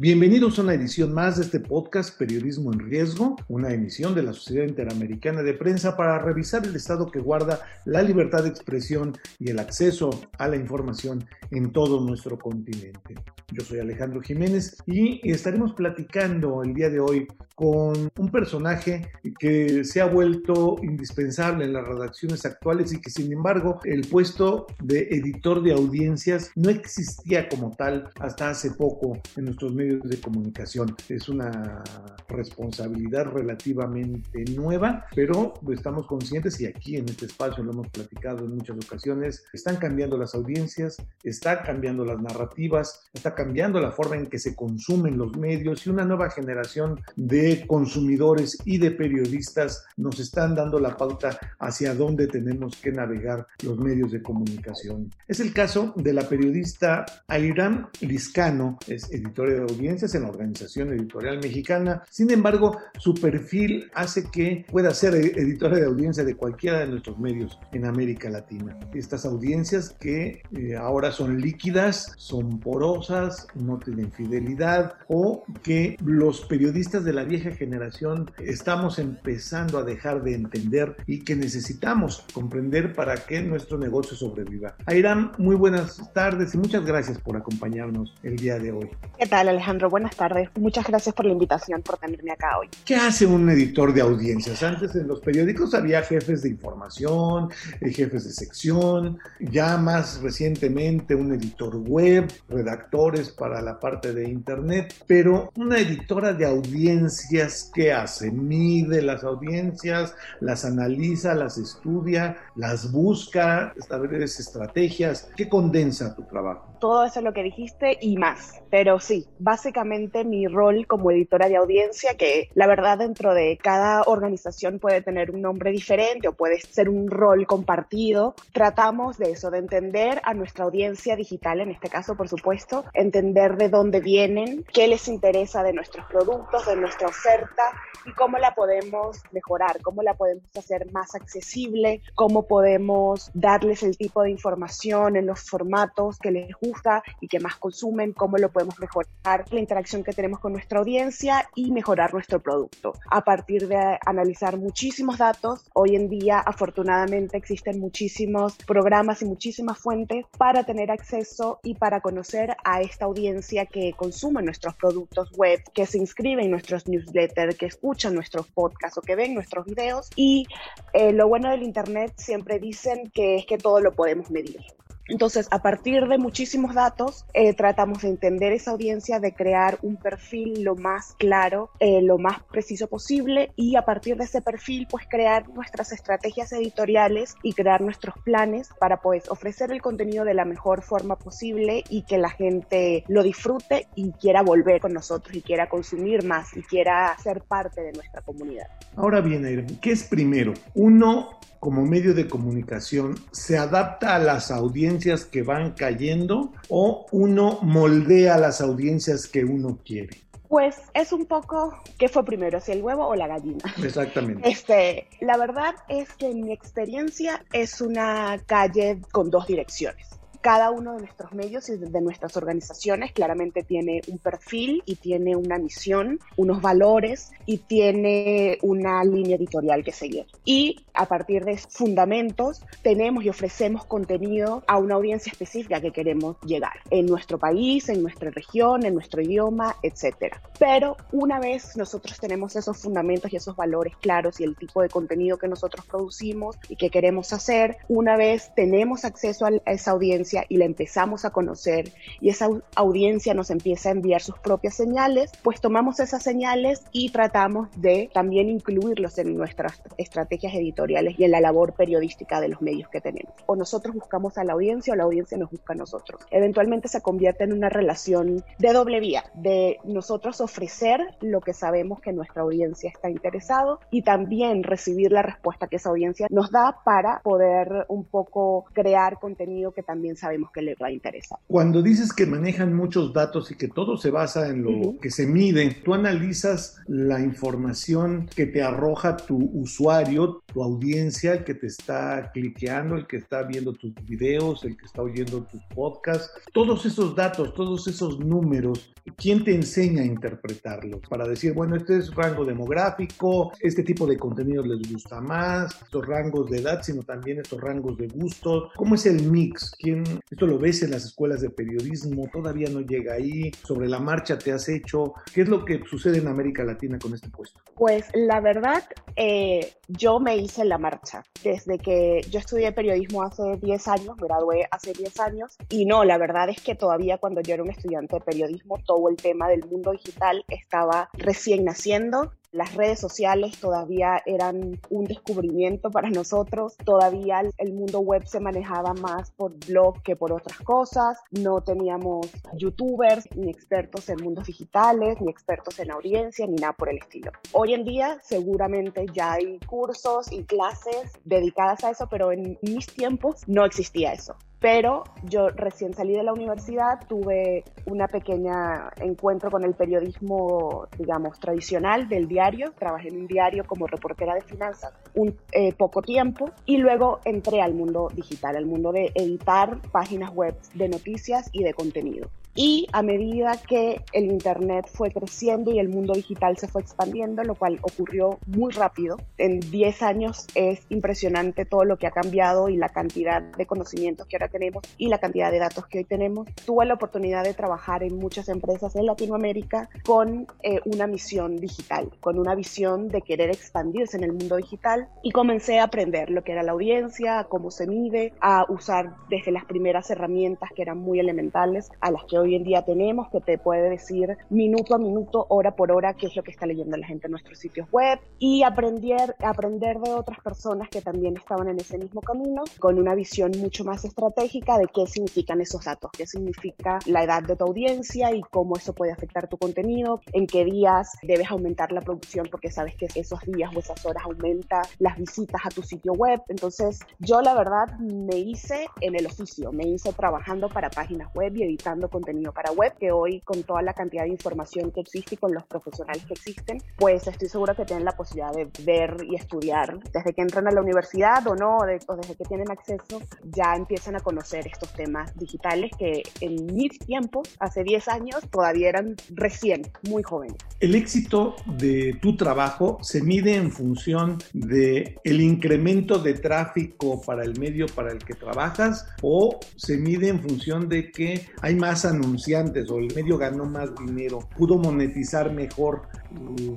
Bienvenidos a una edición más de este podcast Periodismo en Riesgo, una emisión de la Sociedad Interamericana de Prensa para revisar el estado que guarda la libertad de expresión y el acceso a la información en todo nuestro continente. Yo soy Alejandro Jiménez y estaremos platicando el día de hoy con un personaje que se ha vuelto indispensable en las redacciones actuales y que sin embargo el puesto de editor de audiencias no existía como tal hasta hace poco en nuestros medios de comunicación. Es una responsabilidad relativamente nueva, pero estamos conscientes y aquí en este espacio lo hemos platicado en muchas ocasiones, están cambiando las audiencias, está cambiando las narrativas, está cambiando la forma en que se consumen los medios y una nueva generación de consumidores y de periodistas nos están dando la pauta hacia dónde tenemos que navegar los medios de comunicación. Es el caso de la periodista Airam Liscano, es editora audiencias en la Organización Editorial Mexicana. Sin embargo, su perfil hace que pueda ser editora de audiencia de cualquiera de nuestros medios en América Latina. Estas audiencias que eh, ahora son líquidas, son porosas, no tienen fidelidad o que los periodistas de la vieja generación estamos empezando a dejar de entender y que necesitamos comprender para que nuestro negocio sobreviva. Airam, muy buenas tardes y muchas gracias por acompañarnos el día de hoy. ¿Qué tal Alejandro? Buenas tardes. Muchas gracias por la invitación, por tenerme acá hoy. ¿Qué hace un editor de audiencias? Antes en los periódicos había jefes de información, eh, jefes de sección, ya más recientemente un editor web, redactores para la parte de internet, pero una editora de audiencias ¿qué hace? Mide las audiencias, las analiza, las estudia, las busca, establece estrategias. ¿Qué condensa tu trabajo? Todo eso es lo que dijiste y más. Pero sí, básicamente mi rol como editora de audiencia, que la verdad dentro de cada organización puede tener un nombre diferente o puede ser un rol compartido, tratamos de eso, de entender a nuestra audiencia digital, en este caso por supuesto, entender de dónde vienen, qué les interesa de nuestros productos, de nuestra oferta y cómo la podemos mejorar, cómo la podemos hacer más accesible, cómo podemos darles el tipo de información en los formatos que les gusta y que más consumen, cómo lo podemos mejorar la interacción que tenemos con nuestra audiencia y mejorar nuestro producto. A partir de analizar muchísimos datos, hoy en día afortunadamente existen muchísimos programas y muchísimas fuentes para tener acceso y para conocer a esta audiencia que consume nuestros productos web, que se inscribe en nuestros newsletters, que escuchan nuestros podcasts o que ven nuestros videos. Y eh, lo bueno del Internet siempre dicen que es que todo lo podemos medir. Entonces, a partir de muchísimos datos, eh, tratamos de entender esa audiencia, de crear un perfil lo más claro, eh, lo más preciso posible y a partir de ese perfil, pues crear nuestras estrategias editoriales y crear nuestros planes para pues ofrecer el contenido de la mejor forma posible y que la gente lo disfrute y quiera volver con nosotros y quiera consumir más y quiera ser parte de nuestra comunidad. Ahora bien, ¿qué es primero? Uno, como medio de comunicación, se adapta a las audiencias que van cayendo o uno moldea las audiencias que uno quiere? Pues es un poco qué fue primero, si el huevo o la gallina. Exactamente. Este, la verdad es que en mi experiencia es una calle con dos direcciones cada uno de nuestros medios y de nuestras organizaciones claramente tiene un perfil y tiene una misión, unos valores y tiene una línea editorial que seguir. Y a partir de esos fundamentos tenemos y ofrecemos contenido a una audiencia específica que queremos llegar en nuestro país, en nuestra región, en nuestro idioma, etc. Pero una vez nosotros tenemos esos fundamentos y esos valores claros y el tipo de contenido que nosotros producimos y que queremos hacer, una vez tenemos acceso a esa audiencia, audiencia y la empezamos a conocer y esa audiencia nos empieza a enviar sus propias señales, pues tomamos esas señales y tratamos de también incluirlos en nuestras estrategias editoriales y en la labor periodística de los medios que tenemos. O nosotros buscamos a la audiencia o la audiencia nos busca a nosotros. Eventualmente se convierte en una relación de doble vía, de nosotros ofrecer lo que sabemos que nuestra audiencia está interesado y también recibir la respuesta que esa audiencia nos da para poder un poco crear contenido que también sabemos que le va a interesar. Cuando dices que manejan muchos datos y que todo se basa en lo que se mide, tú analizas la información que te arroja tu usuario, tu audiencia, el que te está cliqueando, el que está viendo tus videos, el que está oyendo tus podcasts, todos esos datos, todos esos números, ¿quién te enseña a interpretarlos? Para decir, bueno, este es rango demográfico, este tipo de contenidos les gusta más, estos rangos de edad, sino también estos rangos de gustos. ¿Cómo es el mix? ¿Quién, esto lo ves en las escuelas de periodismo, todavía no llega ahí, sobre la marcha te has hecho. ¿Qué es lo que sucede en América Latina con este puesto? Pues la verdad, eh, yo me hice la marcha. Desde que yo estudié periodismo hace 10 años, gradué hace 10 años, y no, la verdad es que todavía cuando yo era un estudiante de periodismo, todo el tema del mundo digital estaba recién naciendo las redes sociales todavía eran un descubrimiento para nosotros, todavía el mundo web se manejaba más por blog que por otras cosas, no teníamos youtubers ni expertos en mundos digitales, ni expertos en audiencia, ni nada por el estilo. Hoy en día seguramente ya hay cursos y clases dedicadas a eso, pero en mis tiempos no existía eso pero yo recién salí de la universidad, tuve una pequeña encuentro con el periodismo, digamos, tradicional del diario, trabajé en un diario como reportera de finanzas un eh, poco tiempo y luego entré al mundo digital, al mundo de editar páginas web de noticias y de contenido. Y a medida que el Internet fue creciendo y el mundo digital se fue expandiendo, lo cual ocurrió muy rápido, en 10 años es impresionante todo lo que ha cambiado y la cantidad de conocimientos que ahora tenemos y la cantidad de datos que hoy tenemos. Tuve la oportunidad de trabajar en muchas empresas en Latinoamérica con eh, una misión digital, con una visión de querer expandirse en el mundo digital y comencé a aprender lo que era la audiencia, cómo se mide, a usar desde las primeras herramientas que eran muy elementales a las que hoy en día tenemos que te puede decir minuto a minuto, hora por hora, qué es lo que está leyendo la gente en nuestros sitios web y aprender, aprender de otras personas que también estaban en ese mismo camino con una visión mucho más estratégica de qué significan esos datos, qué significa la edad de tu audiencia y cómo eso puede afectar tu contenido, en qué días debes aumentar la producción porque sabes que esos días o esas horas aumenta las visitas a tu sitio web. Entonces yo la verdad me hice en el oficio, me hice trabajando para páginas web y editando contenido para web, que hoy con toda la cantidad de información que existe y con los profesionales que existen, pues estoy segura que tienen la posibilidad de ver y estudiar desde que entran a la universidad o no, o desde que tienen acceso, ya empiezan a conocer estos temas digitales que en mis tiempos, hace 10 años, todavía eran recién, muy jóvenes. El éxito de tu trabajo se mide en función de el incremento de tráfico para el medio para el que trabajas o se mide en función de que hay más anunciantes o el medio ganó más dinero, pudo monetizar mejor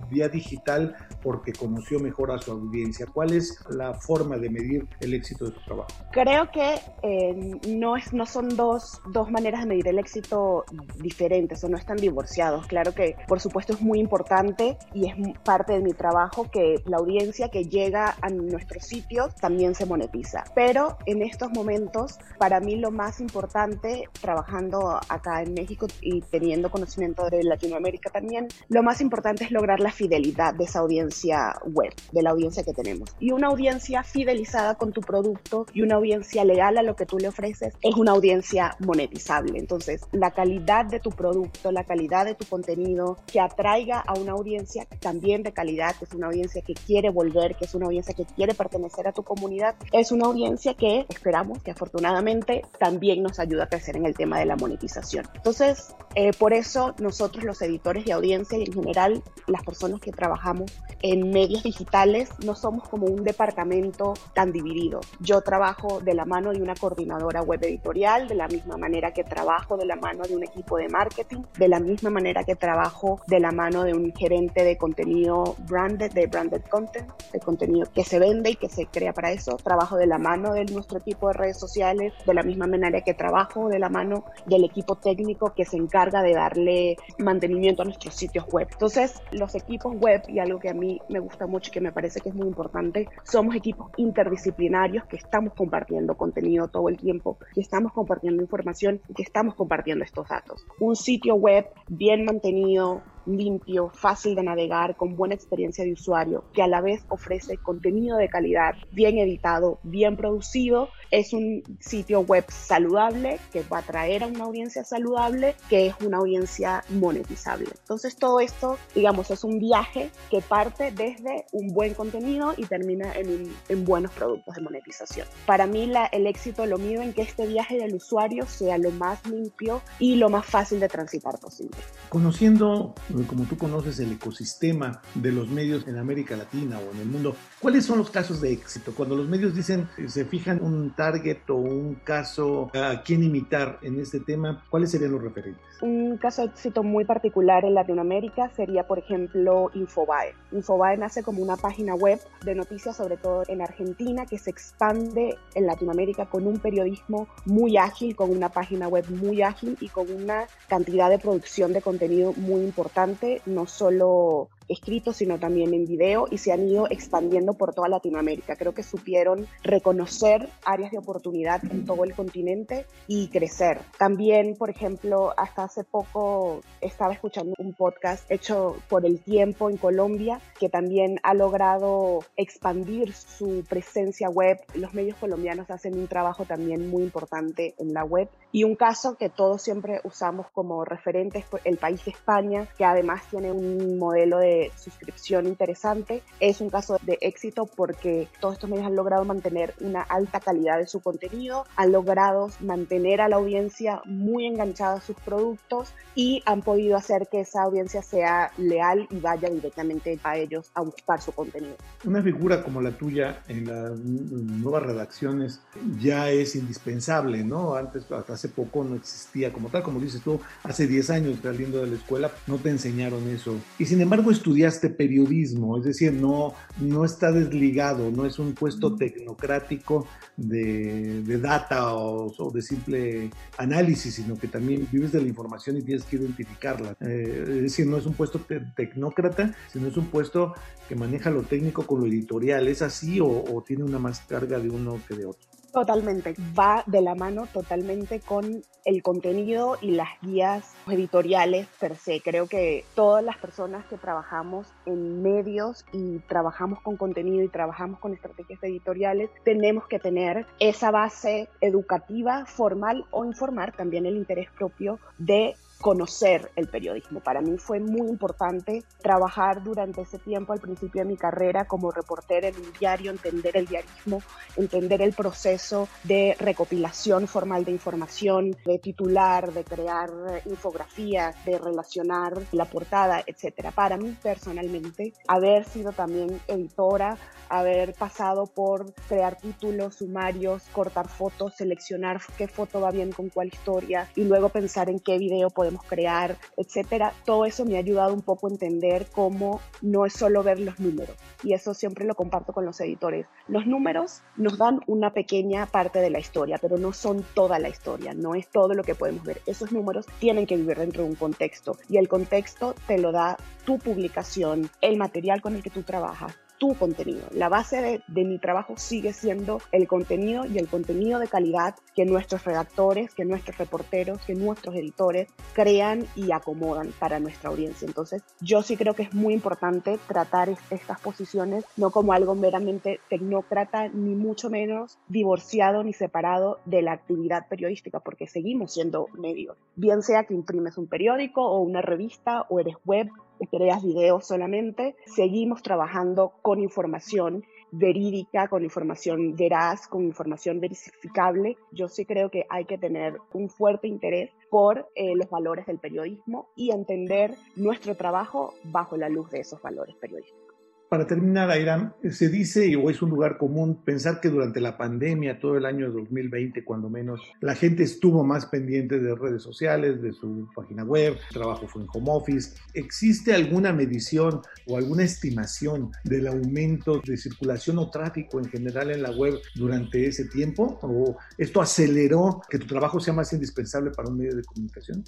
vía digital porque conoció mejor a su audiencia. ¿Cuál es la forma de medir el éxito de tu trabajo? Creo que eh, no, es, no son dos, dos maneras de medir el éxito diferentes o no están divorciados. Claro que por supuesto es muy importante y es parte de mi trabajo que la audiencia que llega a nuestros sitios también se monetiza. Pero en estos momentos, para mí lo más importante, trabajando acá en México y teniendo conocimiento de Latinoamérica también, lo más es lograr la fidelidad de esa audiencia web, de la audiencia que tenemos. Y una audiencia fidelizada con tu producto y una audiencia legal a lo que tú le ofreces es una audiencia monetizable. Entonces, la calidad de tu producto, la calidad de tu contenido que atraiga a una audiencia también de calidad, que es una audiencia que quiere volver, que es una audiencia que quiere pertenecer a tu comunidad, es una audiencia que esperamos que afortunadamente también nos ayuda a crecer en el tema de la monetización. Entonces, eh, por eso nosotros los editores de audiencia y en general las personas que trabajamos en medios digitales no somos como un departamento tan dividido. Yo trabajo de la mano de una coordinadora web editorial, de la misma manera que trabajo de la mano de un equipo de marketing, de la misma manera que trabajo de la mano de un gerente de contenido branded, de branded content, de contenido que se vende y que se crea para eso. Trabajo de la mano de nuestro equipo de redes sociales, de la misma manera que trabajo de la mano del equipo técnico que se encarga de darle mantenimiento a nuestros sitios web. Entonces, los equipos web, y algo que a mí me gusta mucho y que me parece que es muy importante, somos equipos interdisciplinarios que estamos compartiendo contenido todo el tiempo, que estamos compartiendo información y que estamos compartiendo estos datos. Un sitio web bien mantenido, limpio, fácil de navegar, con buena experiencia de usuario, que a la vez ofrece contenido de calidad, bien editado, bien producido. Es un sitio web saludable que va a atraer a una audiencia saludable, que es una audiencia monetizable. Entonces todo esto, digamos, es un viaje que parte desde un buen contenido y termina en, en buenos productos de monetización. Para mí la, el éxito lo mido en que este viaje del usuario sea lo más limpio y lo más fácil de transitar posible. Conociendo como tú conoces el ecosistema de los medios en América Latina o en el mundo, ¿cuáles son los casos de éxito? Cuando los medios dicen, eh, se fijan un target o un caso a quién imitar en este tema, ¿cuáles serían los referentes? Un caso de éxito muy particular en Latinoamérica sería, por ejemplo, Infobae. Infobae nace como una página web de noticias, sobre todo en Argentina, que se expande en Latinoamérica con un periodismo muy ágil, con una página web muy ágil y con una cantidad de producción de contenido muy importante, no solo escrito, sino también en video y se han ido expandiendo por toda Latinoamérica. Creo que supieron reconocer áreas de oportunidad en todo el continente y crecer. También, por ejemplo, hasta hace poco estaba escuchando un podcast hecho por El Tiempo en Colombia, que también ha logrado expandir su presencia web. Los medios colombianos hacen un trabajo también muy importante en la web. Y un caso que todos siempre usamos como referente es el país de España, que además tiene un modelo de suscripción interesante. Es un caso de éxito porque todos estos medios han logrado mantener una alta calidad de su contenido, han logrado mantener a la audiencia muy enganchada a sus productos y han podido hacer que esa audiencia sea leal y vaya directamente a ellos a buscar su contenido. Una figura como la tuya en las nuevas redacciones ya es indispensable, ¿no? Antes, hasta hace poco no existía como tal, como dices tú, hace 10 años saliendo de la escuela no te enseñaron eso. Y sin embargo, estudiaste periodismo, es decir, no, no está desligado, no es un puesto tecnocrático de, data o, de simple análisis, sino que también vives de la información y tienes que identificarla. Eh, es decir, no es un puesto tecnócrata, sino es un puesto que maneja lo técnico con lo editorial. ¿Es así o tiene una más carga de uno que de otro? Totalmente, va de la mano totalmente con el contenido y las guías editoriales per se. Creo que todas las personas que trabajamos en medios y trabajamos con contenido y trabajamos con estrategias editoriales, tenemos que tener esa base educativa, formal o informar, también el interés propio de conocer el periodismo. Para mí fue muy importante trabajar durante ese tiempo al principio de mi carrera como reportera en un diario, entender el diarismo, entender el proceso de recopilación formal de información, de titular, de crear infografías, de relacionar la portada, etc. Para mí personalmente, haber sido también editora, haber pasado por crear títulos, sumarios, cortar fotos, seleccionar qué foto va bien con cuál historia y luego pensar en qué video podemos crear, etcétera. Todo eso me ha ayudado un poco a entender cómo no es solo ver los números. Y eso siempre lo comparto con los editores. Los números nos dan una pequeña parte de la historia, pero no son toda la historia, no es todo lo que podemos ver. Esos números tienen que vivir dentro de un contexto y el contexto te lo da tu publicación, el material con el que tú trabajas, tu contenido. La base de, de, mi trabajo sigue siendo el contenido y el contenido de calidad que nuestros redactores, que nuestros reporteros, que nuestros editores crean y acomodan para nuestra audiencia. Entonces, yo sí creo que es muy importante tratar estas posiciones no como algo meramente tecnócrata, ni mucho menos divorciado ni separado de la actividad periodística, porque seguimos siendo medios. Bien sea que imprimes un periódico o una revista o eres web creas videos solamente, seguimos trabajando con información verídica, con información veraz, con información verificable. Yo sí creo que hay que tener un fuerte interés por eh, los valores del periodismo y entender nuestro trabajo bajo la luz de esos valores periodísticos. Para terminar, Airam, se dice, o es un lugar común, pensar que durante la pandemia, todo el año 2020, cuando menos, la gente estuvo más pendiente de redes sociales, de su página web, el trabajo fue en home office. ¿Existe alguna medición o alguna estimación del aumento de circulación o tráfico en general en la web durante ese tiempo? ¿O esto aceleró que tu trabajo sea más indispensable para un medio de comunicación?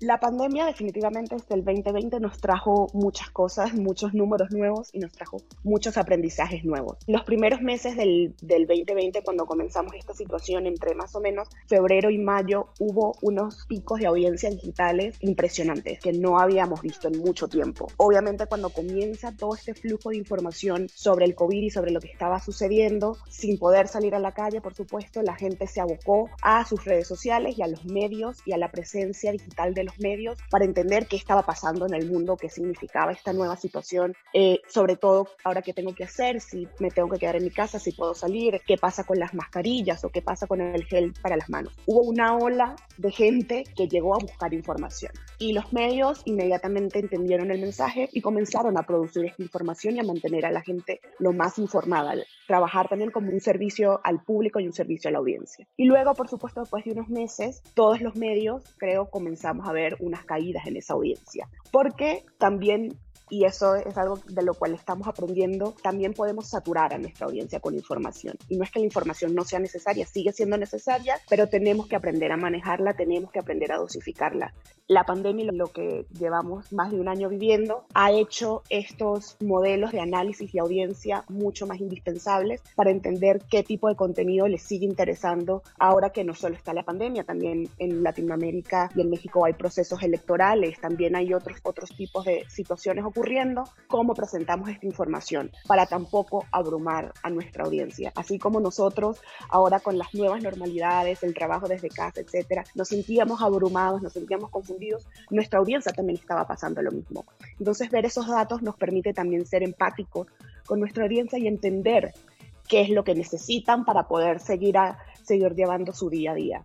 La pandemia definitivamente desde el 2020 nos trajo muchas cosas, muchos números nuevos y nos trajo muchos aprendizajes nuevos. Los primeros meses del, del 2020, cuando comenzamos esta situación, entre más o menos febrero y mayo, hubo unos picos de audiencia digitales impresionantes que no habíamos visto en mucho tiempo. Obviamente cuando comienza todo este flujo de información sobre el COVID y sobre lo que estaba sucediendo, sin poder salir a la calle, por supuesto, la gente se abocó a sus redes sociales y a los medios y a la presencia digital de los medios para entender qué estaba pasando en el mundo, qué significaba esta nueva situación, eh, sobre todo ahora qué tengo que hacer, si me tengo que quedar en mi casa, si puedo salir, qué pasa con las mascarillas o qué pasa con el gel para las manos. Hubo una ola de gente que llegó a buscar información y los medios inmediatamente entendieron el mensaje y comenzaron a producir esta información y a mantener a la gente lo más informada, trabajar también como un servicio al público y un servicio a la audiencia. Y luego, por supuesto, después de unos meses, todos los medios, creo, comenzamos a ver unas caídas en esa audiencia, porque también y eso es algo de lo cual estamos aprendiendo, también podemos saturar a nuestra audiencia con información. Y no es que la información no sea necesaria, sigue siendo necesaria, pero tenemos que aprender a manejarla, tenemos que aprender a dosificarla. La pandemia, lo que llevamos más de un año viviendo, ha hecho estos modelos de análisis y audiencia mucho más indispensables para entender qué tipo de contenido les sigue interesando ahora que no solo está la pandemia, también en Latinoamérica y en México hay procesos electorales, también hay otros, otros tipos de situaciones ocurriendo, cómo presentamos esta información para tampoco abrumar a nuestra audiencia. Así como nosotros ahora con las nuevas normalidades, el trabajo desde casa, etcétera, nos sentíamos abrumados, nos sentíamos confundidos, nuestra audiencia también estaba pasando lo mismo. Entonces ver esos datos nos permite también ser empáticos con nuestra audiencia y entender qué es lo que necesitan para poder seguir, a, seguir llevando su día a día.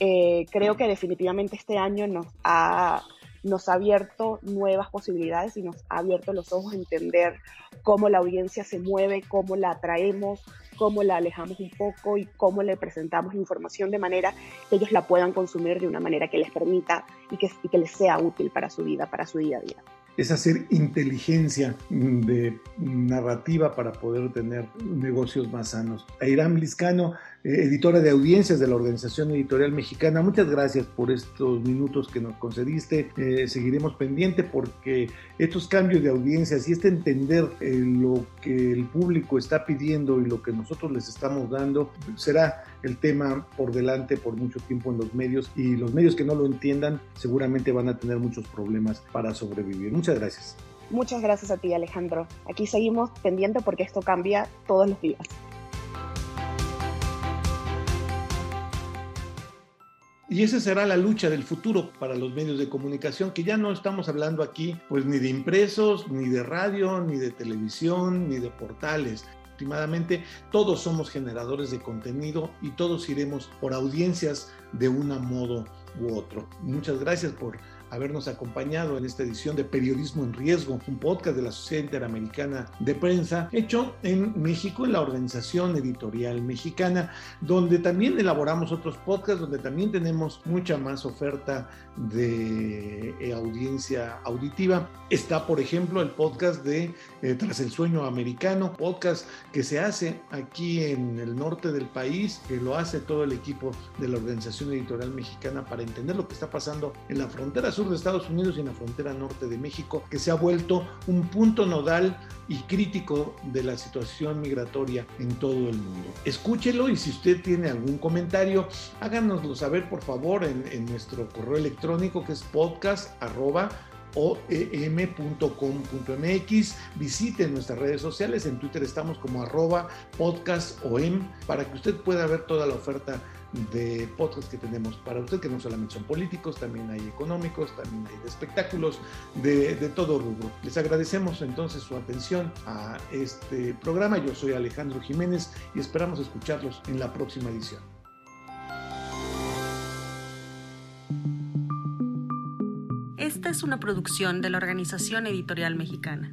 Eh, creo que definitivamente este año nos ha nos ha abierto nuevas posibilidades y nos ha abierto los ojos a entender cómo la audiencia se mueve, cómo la atraemos, cómo la alejamos un poco y cómo le presentamos información de manera que ellos la puedan consumir de una manera que les permita y que, y que les sea útil para su vida, para su día a día es hacer inteligencia de narrativa para poder tener negocios más sanos. Airam Liscano, editora de audiencias de la Organización Editorial Mexicana, muchas gracias por estos minutos que nos concediste. Eh, seguiremos pendiente porque estos cambios de audiencias y este entender eh, lo que el público está pidiendo y lo que nosotros les estamos dando será el tema por delante por mucho tiempo en los medios y los medios que no lo entiendan seguramente van a tener muchos problemas para sobrevivir. Muchas gracias. Muchas gracias a ti Alejandro. Aquí seguimos pendiente porque esto cambia todos los días. Y esa será la lucha del futuro para los medios de comunicación, que ya no estamos hablando aquí pues ni de impresos, ni de radio, ni de televisión, ni de portales. Últimamente todos somos generadores de contenido y todos iremos por audiencias de un modo u otro. Muchas gracias por habernos acompañado en esta edición de Periodismo en Riesgo, un podcast de la Sociedad Interamericana de Prensa, hecho en México, en la Organización Editorial Mexicana, donde también elaboramos otros podcasts, donde también tenemos mucha más oferta de eh, audiencia auditiva. Está, por ejemplo, el podcast de eh, Tras el Sueño Americano, podcast que se hace aquí en el norte del país, que lo hace todo el equipo de la Organización Editorial Mexicana para entender lo que está pasando en la frontera sur de Estados Unidos y en la frontera norte de México, que se ha vuelto un punto nodal y crítico de la situación migratoria en todo el mundo. Escúchelo y si usted tiene algún comentario, háganoslo saber por favor en, nuestro correo electrónico que es podcast oem.com.mx. Visite nuestras redes sociales. En Twitter estamos como arroba podcastom para que usted pueda ver toda la oferta de podcast que tenemos para usted, que no solamente son políticos, también hay económicos, también hay de espectáculos, de, de todo rubro. Les agradecemos entonces su atención a este programa. Yo soy Alejandro Jiménez y esperamos escucharlos en la próxima edición. Esta es una producción de la Organización Editorial Mexicana.